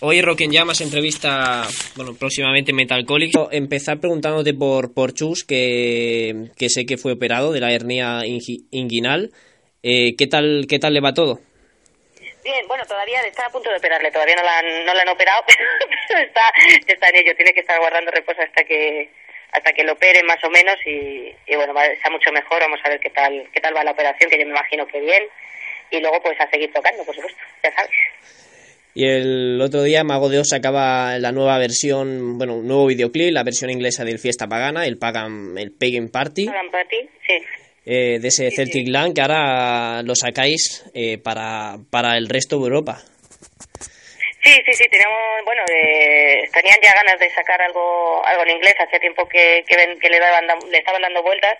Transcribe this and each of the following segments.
Hoy Rock en Llamas entrevista, bueno, próximamente Metalcolic. Empezar preguntándote por, por Chus, que, que sé que fue operado de la hernia inguinal. Eh, ¿qué, tal, ¿Qué tal le va todo? Bien, bueno, todavía está a punto de operarle, todavía no la han, no la han operado, pero está, está en ello, tiene que estar guardando reposo hasta que hasta que lo operen más o menos y, y bueno, está mucho mejor, vamos a ver qué tal qué tal va la operación, que yo me imagino que bien, y luego pues a seguir tocando, por supuesto, ya sabes. Y el otro día Mago de Oz sacaba la nueva versión, bueno, un nuevo videoclip, la versión inglesa del Fiesta Pagana, el Pagan, el Pagan Party. Pagan Party, sí. Eh, de ese Celtic Land que ahora lo sacáis eh, para, para el resto de Europa. Sí, sí, sí, tenemos, bueno, tenían ya ganas de sacar algo algo en inglés, hacía tiempo que, que, que le, daban, le estaban dando vueltas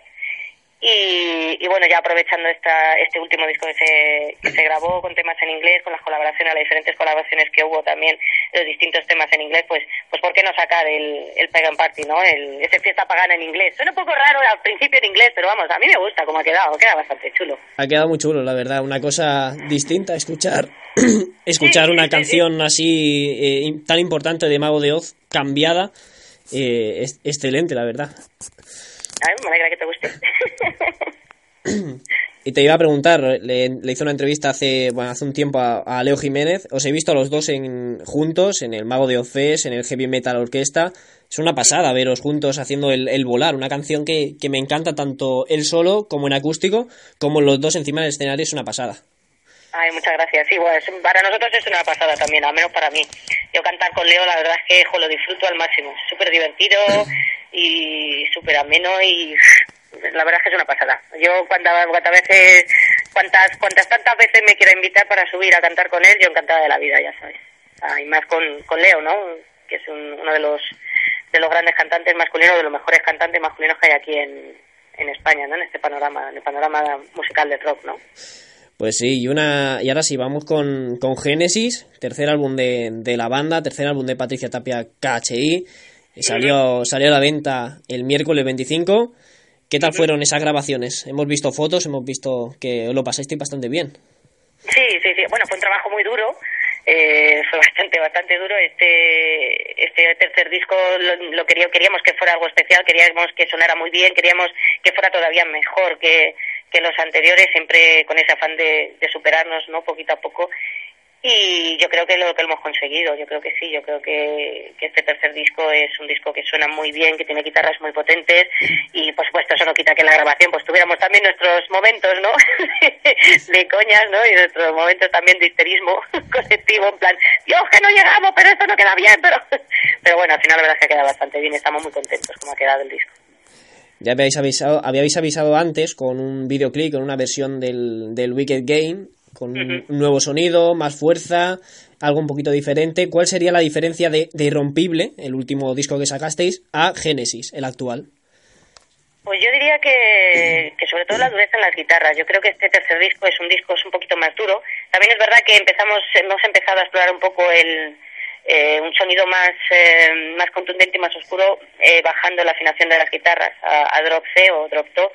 y, bueno, ya aprovechando esta, este último disco que se, que se grabó con temas en inglés, con las colaboraciones, las diferentes colaboraciones que hubo también, los distintos temas en inglés, pues, pues ¿por qué no sacar el, el Pagan Party, ¿no? El, ese fiesta pagana en inglés. Suena un poco raro al principio en inglés, pero vamos, a mí me gusta cómo ha quedado, queda bastante chulo. Ha quedado muy chulo, la verdad, una cosa distinta, escuchar, escuchar una canción así eh, tan importante de Mago de Oz, cambiada, eh, es, excelente, la verdad. A me alegra que te guste. Y te iba a preguntar, le, le hice una entrevista hace, bueno, hace un tiempo a, Leo Jiménez. Os he visto a los dos en, juntos, en el Mago de Oces, en el Heavy Metal Orquesta. Es una pasada veros juntos haciendo el, el volar, una canción que, que, me encanta tanto él solo como en acústico, como los dos encima del escenario, es una pasada. Ay, muchas gracias. Sí, bueno, para nosotros es una pasada también, al menos para mí. Yo cantar con Leo, la verdad es que jo, lo disfruto al máximo. Súper divertido y súper ameno y la verdad es que es una pasada. Yo cuántas, cuántas veces, cuántas, cuántas tantas veces me quiero invitar para subir a cantar con él, yo encantada de la vida, ya sabes. Ah, y más con, con Leo, ¿no? Que es uno de los de los grandes cantantes masculinos, de los mejores cantantes masculinos que hay aquí en, en España, ¿no? En este panorama, en el panorama musical de rock, ¿no? Pues sí, y una y ahora sí, vamos con, con Génesis, tercer álbum de, de la banda, tercer álbum de Patricia Tapia KHI. Salió, salió a la venta el miércoles 25. ¿Qué tal fueron esas grabaciones? Hemos visto fotos, hemos visto que lo pasaste bastante bien. Sí, sí, sí. Bueno, fue un trabajo muy duro. Eh, fue bastante, bastante duro. Este, este tercer disco lo, queríamos, queríamos que fuera algo especial, queríamos que sonara muy bien, queríamos que fuera todavía mejor que, que los anteriores, siempre con ese afán de, de superarnos, ¿no? Poquito a poco y yo creo que lo que hemos conseguido, yo creo que sí, yo creo que, este tercer disco es un disco que suena muy bien, que tiene guitarras muy potentes y por supuesto eso no quita que en la grabación pues tuviéramos también nuestros momentos, ¿no? de coñas, ¿no? Y nuestros momentos también de histerismo colectivo, en plan, Dios que no llegamos, pero esto no queda bien, pero pero bueno, al final la verdad es que ha quedado bastante bien, estamos muy contentos como ha quedado el disco. Ya habíais avisado, habíais avisado antes con un videoclip, con una versión del, del Wicked Game, con un nuevo sonido, más fuerza, algo un poquito diferente. ¿Cuál sería la diferencia de, de Irrompible, el último disco que sacasteis, a Genesis, el actual? Pues yo diría que, que sobre todo la dureza en las guitarras. Yo creo que este tercer disco es un disco es un poquito más duro. También es verdad que empezamos hemos empezado a explorar un poco el eh, un sonido más eh, más contundente y más oscuro eh, bajando la afinación de las guitarras a, a drop C o drop Do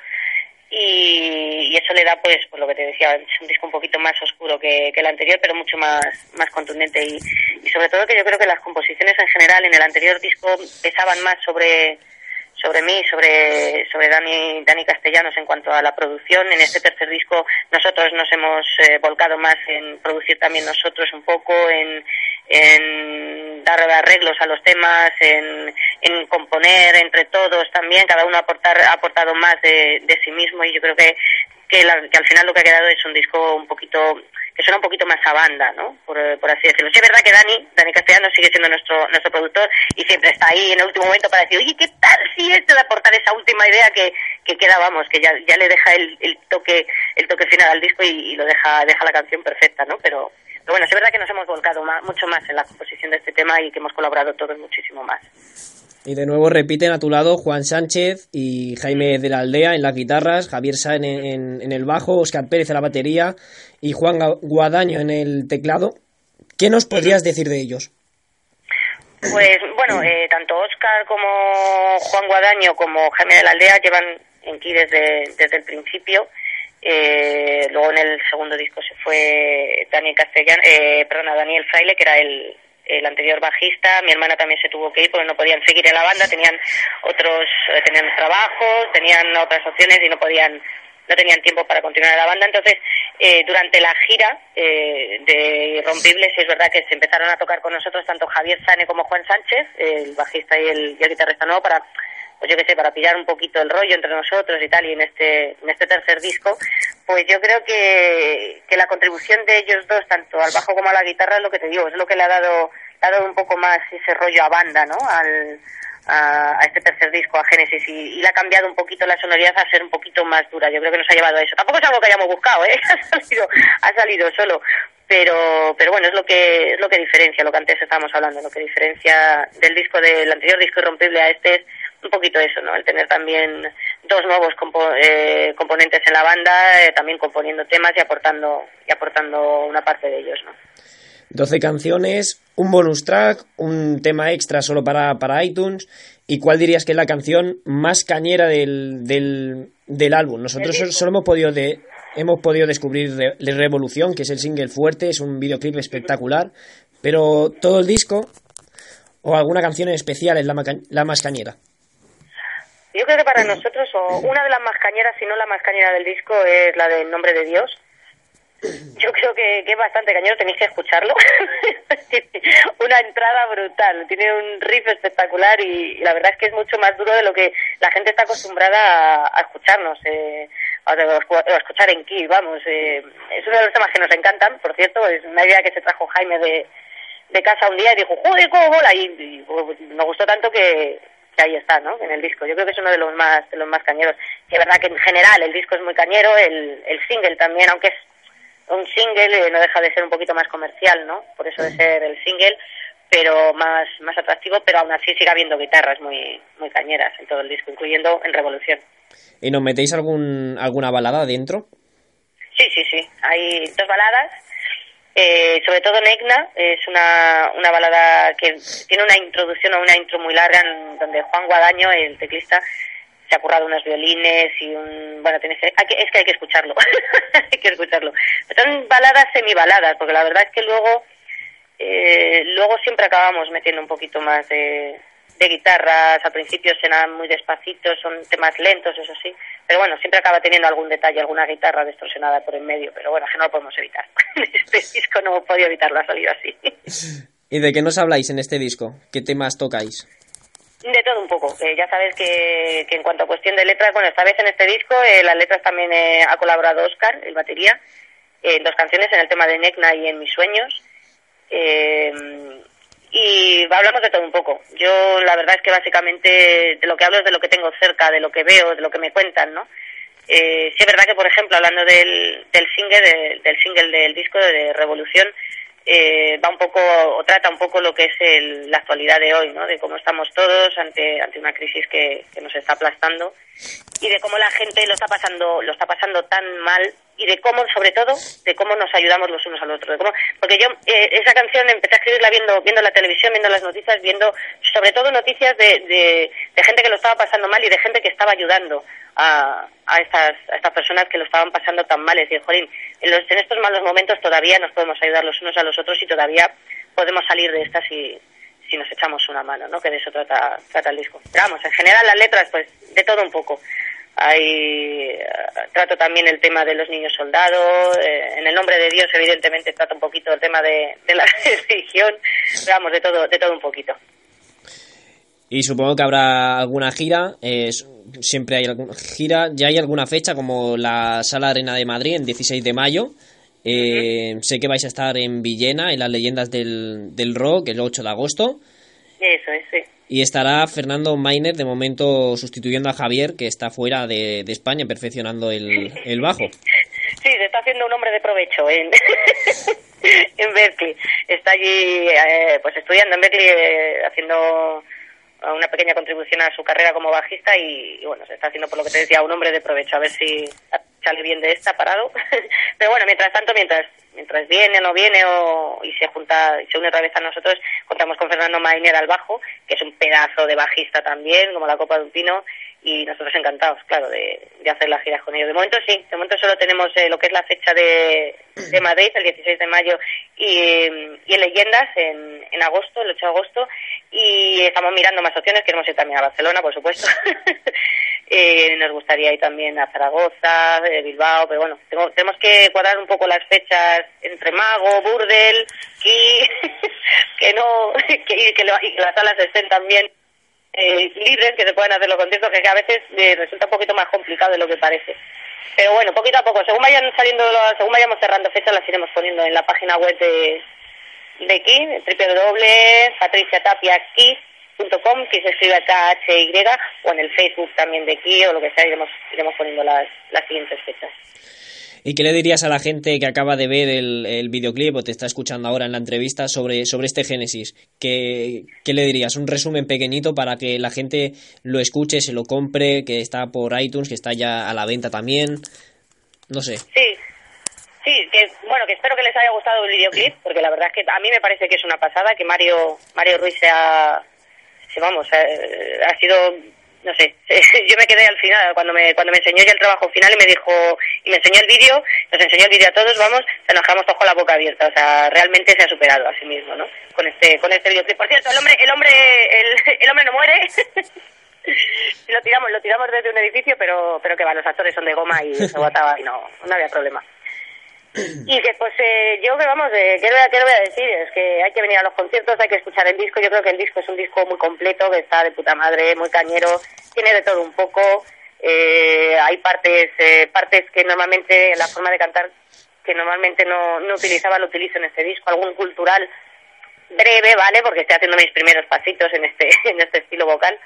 y, eso le da pues por lo que te decía es un disco un poquito más oscuro que, el anterior pero mucho más más contundente. Y, y, sobre todo que yo creo que las composiciones en general en el anterior disco pesaban más sobre sobre mí sobre sobre Dani Dani Castellanos en cuanto a la producción. En este tercer disco nosotros nos hemos eh, volcado más en producir también nosotros un poco en en dar arreglos a los temas, en, en componer entre todos también, cada uno aportar, ha aportado más de, de sí mismo y yo creo que, que, la, que al final lo que ha quedado es un disco un poquito que suena un poquito más a banda, ¿no? Por, así decirlo. Sí, es verdad que Dani, Dani Castellano sigue siendo nuestro nuestro productor y siempre está ahí en el último momento para decir, oye, ¿qué tal si esto de aportar esa última idea que, que queda, que ya, ya le deja el, el toque el toque final al disco y, y lo deja deja la canción perfecta, ¿no? Pero pero bueno, es verdad que nos hemos volcado mucho más en la composición de este tema y que hemos colaborado todos muchísimo más. Y de nuevo repiten a tu lado Juan Sánchez y Jaime de la Aldea en las guitarras, Javier Sáenz en, el bajo, Oscar Pérez en la batería y Juan Guadaño en el teclado. ¿Qué nos podrías decir de ellos? Pues bueno, eh, tanto Oscar como Juan Guadaño como Jaime de la Aldea llevan en aquí desde, desde el principio eh, luego en el segundo disco se fue Daniel Castellano, eh, perdona, Daniel Fraile, que era el, el anterior bajista, mi hermana también se tuvo que ir porque no podían seguir en la banda, tenían otros, eh, tenían trabajos, tenían otras opciones y no podían no tenían tiempo para continuar en la banda. Entonces, eh, durante la gira eh, de Irrompibles, es verdad que se empezaron a tocar con nosotros tanto Javier Sane como Juan Sánchez, el bajista y el, y el guitarrista nuevo, para pues yo qué sé, para pillar un poquito el rollo entre nosotros y tal, y en este, en este tercer disco, pues yo creo que, que la contribución de ellos dos, tanto al bajo como a la guitarra, es lo que te digo, es lo que le ha dado, le ha dado un poco más ese rollo a banda, ¿no? Al, a, este tercer disco, a Génesis, y, y, le ha cambiado un poquito la sonoridad a ser un poquito más dura. Yo creo que nos ha llevado a eso. Tampoco es algo que hayamos buscado, ¿eh? ha, salido, ha salido solo. Pero, pero bueno, es lo que es lo que diferencia, lo que antes estábamos hablando, lo que diferencia del disco del anterior disco irrompible a este es un poquito eso, ¿no? El tener también dos nuevos eh, componentes en la banda, eh, también componiendo temas y aportando y aportando una parte de ellos, ¿no? 12 canciones, un bonus track, un tema extra solo para, para iTunes. ¿Y cuál dirías que es la canción más cañera del, del, del álbum? Nosotros solo hemos podido, de, hemos podido descubrir Re Revolución, que es el single fuerte, es un videoclip espectacular. Pero todo el disco, o alguna canción en especial, es la, la más cañera. Yo creo que para nosotros, o una de las más cañeras, si no la más cañera del disco, es la del nombre de Dios. Yo creo que, que es bastante cañero, tenéis que escucharlo. una entrada brutal, tiene un riff espectacular y, la verdad es que es mucho más duro de lo que la gente está acostumbrada a, escucharnos, eh, a, a, escuchar en Kill, vamos. Eh, es uno de los temas que nos encantan, por cierto, es una idea que se trajo Jaime de, de casa un día y dijo, joder, cómo mola, y, y, nos gustó tanto que, que ahí está, ¿no? En el disco. Yo creo que es uno de los más, de los más cañeros. Y es verdad que en general el disco es muy cañero, el, el single también, aunque es un single, eh, no deja de ser un poquito más comercial, ¿no? Por eso de ser el single, pero más, más atractivo, pero aún así sigue habiendo guitarras muy, muy cañeras en todo el disco, incluyendo en Revolución. ¿Y nos metéis algún, alguna balada dentro? Sí, sí, sí. Hay dos baladas. Eh, sobre todo Negna es una, una balada que tiene una introducción o una intro muy larga en donde Juan Guadaño, el teclista, se ha currado unos violines y un... Bueno, tienes que, es que hay que escucharlo, hay que escucharlo. Son baladas semibaladas, porque la verdad es que luego, eh, luego siempre acabamos metiendo un poquito más de, de guitarras, al principio suenan muy despacitos, son temas lentos, eso sí, pero bueno, siempre acaba teniendo algún detalle, alguna guitarra distorsionada por en medio, pero bueno, que no lo podemos evitar. este disco no hemos podido evitarlo, ha salido así. ¿Y de qué nos habláis en este disco? ¿Qué temas tocáis? De todo un poco. Eh, ya sabes que, que, en cuanto a cuestión de letras, bueno, esta vez en este disco eh, las letras también eh, ha colaborado Oscar, el batería, en dos canciones, en el tema de Necna y en Mis Sueños. Y hablamos de todo un poco. Yo la verdad es que básicamente de lo que hablo es de lo que tengo cerca, de lo que veo, de lo que me cuentan, ¿no? sí es verdad que, por ejemplo, hablando del, del single, del single del disco de Revolución, eh, va un poco o trata un poco lo que es el, la actualidad de hoy, ¿no? De cómo estamos todos ante ante una crisis que, que, nos está aplastando y de cómo la gente lo está pasando lo está pasando tan mal y de cómo sobre todo de cómo nos ayudamos los unos al otro. De cómo, porque yo eh, esa canción empecé a escribirla viendo viendo la televisión, viendo las noticias, viendo sobre todo noticias de, de, de gente que lo estaba pasando mal y de gente que estaba ayudando a, a, estas, a estas personas que lo estaban pasando tan mal. Es decir, jolín, en, los, en estos malos momentos todavía nos podemos ayudar los unos a los otros y todavía podemos salir de estas si, si nos echamos una mano, ¿no? Que de eso trata, trata el disco. Pero vamos, en general las letras, pues de todo un poco. Hay, trato también el tema de los niños soldados, eh, en el nombre de Dios evidentemente trato un poquito el tema de, la religión, pero vamos, de todo, de todo un poquito. Y supongo que habrá alguna gira, eh, siempre hay alguna gira, ya hay alguna fecha como la Sala Arena de Madrid en 16 de mayo. Eh, sé que vais a estar en Villena, en las leyendas del, del rock, el 8 de agosto. Eso es, sí. Y estará Fernando Mainer, de momento sustituyendo a Javier, que está fuera de, de España, perfeccionando el, el, bajo. Sí, se está haciendo un hombre de provecho en, en Berkeley. Está allí, eh, pues estudiando en Berkeley, eh, haciendo una pequeña contribución a su carrera como bajista y, y, bueno, se está haciendo por lo que te decía un hombre de provecho, a ver si sale bien de esta parado. Pero bueno, mientras tanto, mientras mientras viene o no viene o, y se junta y se une otra vez a nosotros, contamos con Fernando Mainer al bajo, que es un pedazo de bajista también, como la copa de un pino, y nosotros encantados, claro, de, de hacer las giras con ellos. De momento sí, de momento solo tenemos eh, lo que es la fecha de, de Madrid, el 16 de mayo, y, y en Leyendas en, en agosto, el 8 de agosto, y estamos mirando más opciones, queremos ir también a Barcelona, por supuesto. eh, nos gustaría ir también a Zaragoza, eh, Bilbao, pero bueno, tengo, tenemos que cuadrar un poco las fechas entre Mago, Burdel, y que no, que, y que, lo- y que las salas estén también eh, que se puedan hacer los conciertos, que a veces eh, resulta un poquito más complicado de lo que parece. Pero bueno, poquito a poco, según vayan saliendo, según vayamos cerrando fechas, las iremos poniendo en la página web de, de Kiss, www.patriciatapiakiss.com, que se escribe K-H-Y, o en el Facebook también de Kiss, o lo que sea, iremos, iremos poniendo las, las siguientes fechas. ¿Y qué le dirías a la gente que acaba de ver el, el videoclip o te está escuchando ahora en la entrevista sobre, sobre este Génesis? ¿Qué, ¿Qué le dirías? Un resumen pequeñito para que la gente lo escuche, se lo compre, que está por iTunes, que está ya a la venta también. No sé. Sí, sí, que bueno, que espero que les haya gustado el videoclip, porque la verdad es que a mí me parece que es una pasada, que Mario Mario Ruiz se vamos, eh, ha sido, no sé, yo me quedé al final, cuando me cuando me enseñó ya el trabajo final y me dijo, y me enseñó el vídeo, nos enseñó el vídeo a todos, vamos, se nos quedamos todos con la boca abierta, o sea, realmente se ha superado a sí mismo, ¿no? Con este con este videoclip. Por cierto, el hombre, el hombre, el, el hombre no muere. lo tiramos, lo tiramos desde un edificio, pero, pero que va, los actores son de goma y se botaba y no, no había problema. Y que pues eh, yo que vamos, eh, ¿qué, le voy a, ¿qué le voy a decir? Es que hay que venir a los conciertos, hay que escuchar el disco, yo creo que el disco es un disco muy completo, que está de puta madre, muy cañero, tiene de todo un poco, eh, hay partes, eh, partes que normalmente, la forma de cantar que normalmente no, no utilizaba, lo utilizo en este disco, algún cultural breve, ¿vale? Porque estoy haciendo mis primeros pasitos en este, en este estilo vocal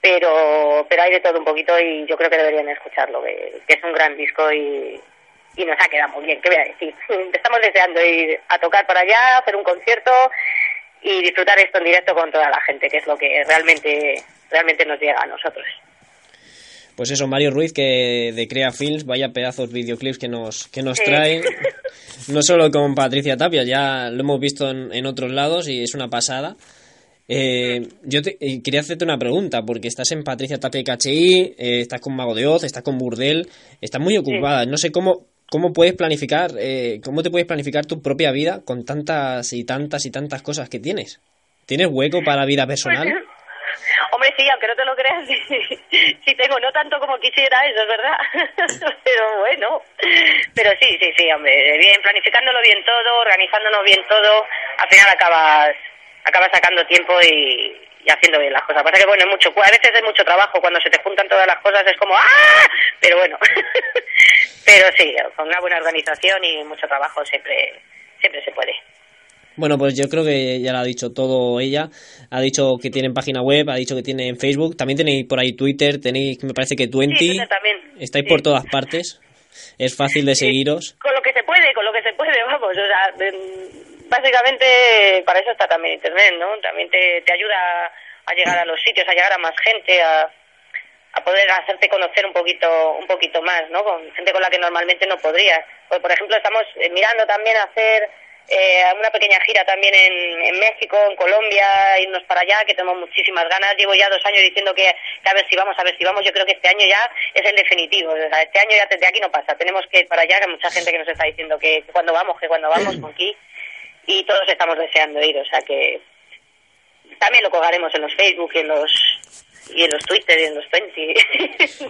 pero pero hay de todo un poquito y yo creo que deberían escucharlo, que es un gran disco y, y nos ha quedado muy bien, ¿qué voy a decir? Estamos deseando ir a tocar para allá, hacer un concierto y disfrutar esto en directo con toda la gente, que es lo que realmente realmente nos llega a nosotros. Pues eso, Mario Ruiz, que de Crea Films, vaya pedazos videoclips que nos, que nos Sí. trae. No solo con Patricia Tapia, ya lo hemos visto en, en otros lados y es una pasada. Eh, yo te, eh, quería hacerte una pregunta, porque estás en Patricia Tapia y KHI, eh, estás con Mago de Oz, estás con Burdel, estás muy ocupada. No sé cómo, cómo puedes planificar, eh, cómo te puedes planificar tu propia vida con tantas y tantas y tantas cosas que tienes. ¿Tienes hueco para vida personal? Hombre, sí, aunque no te lo creas, sí tengo, no tanto como quisiera, eso es verdad. Pero bueno, pero sí, sí, sí, hombre, bien, planificándolo bien todo, organizándonos bien todo, al final acabas, acabas sacando tiempo y, y haciendo bien las cosas. Pasa que bueno, es mucho, a veces es mucho trabajo, cuando se te juntan todas las cosas es como ¡ah! Pero bueno, pero sí, con una buena organización y mucho trabajo siempre, siempre se puede. Bueno, pues yo creo que ya lo ha dicho todo ella. Ha dicho que tienen página web, ha dicho que tienen Facebook. También tenéis por ahí Twitter, tenéis, me parece que Twenty. Sí. Estáis Sí. por todas partes. Es fácil de seguiros. Con lo que se puede, con lo que se puede, vamos. O sea, básicamente para eso está también Internet, ¿no? También te, te ayuda a llegar a los sitios, a llegar a más gente, a, a poder hacerte conocer un poquito un poquito más, ¿no? Con gente con la que normalmente no podrías. Pues, por ejemplo, estamos eh, mirando también hacer eh, una pequeña gira también en, en México, en Colombia, irnos para allá, que tenemos muchísimas ganas. Llevo ya dos años diciendo que, que a ver si vamos, a ver si vamos. Yo creo que este año ya es el definitivo. O sea, este año ya de aquí no pasa. Tenemos que ir para allá, que hay mucha gente que nos está diciendo que, que cuando vamos, que cuando vamos con aquí. Y todos estamos deseando ir, o sea que también lo colgaremos en los Facebook y en los y en los Twitter y en los 20.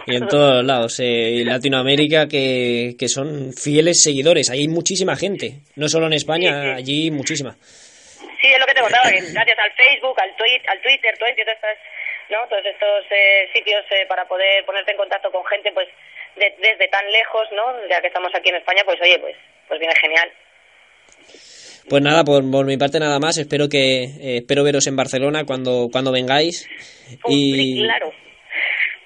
Y en todos lados. Eh, en Latinoamérica que, que son fieles seguidores. Ahí hay muchísima gente. No solo en España, Sí, sí. allí muchísima. Sí, es lo que te contaba, que gracias al Facebook, al, tweet, al Twitter, ¿no? todos estos eh, sitios eh, para poder ponerte en contacto con gente pues de- desde tan lejos, ¿no? ya que estamos aquí en España, pues oye, pues pues viene genial. Pues nada, por, por mi parte nada más. Espero que eh, espero veros en Barcelona cuando, cuando vengáis. Y, Claro.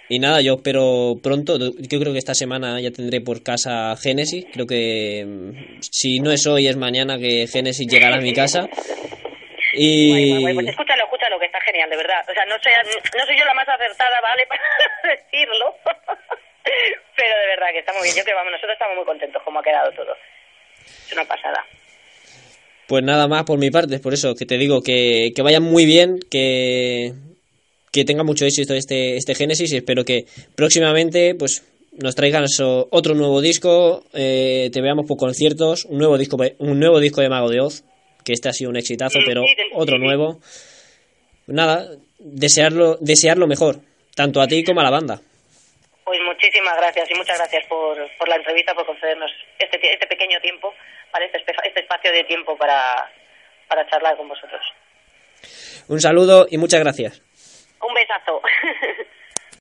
y nada, yo espero pronto. Yo creo que esta semana ya tendré por casa Génesis. Creo que mm, si no es hoy, es mañana que Génesis llegará a mi casa. Y Guay, guay, guay. Pues escúchalo, escúchalo, que está genial, de verdad. O sea, no, sé, no soy yo la más acertada, ¿vale? Para decirlo. Pero de verdad que está muy bien. Yo creo que vamos, nosotros estamos muy contentos como ha quedado todo. Es una pasada. Pues nada más por mi parte, por eso que te digo que, que vayan muy bien, que, que tenga mucho éxito este, este Génesis y espero que próximamente pues nos traigan otro nuevo disco, eh, te veamos por conciertos, un nuevo disco un nuevo disco de Mago de Oz, que este ha sido un exitazo, pero otro nuevo. Nada, desearlo, desear lo mejor, tanto a ti como a la banda. Pues muchísimas gracias y muchas gracias por, por la entrevista, por concedernos este, este pequeño tiempo, para este, este espacio de tiempo para, para charlar con vosotros. Un saludo y muchas gracias. Un besazo.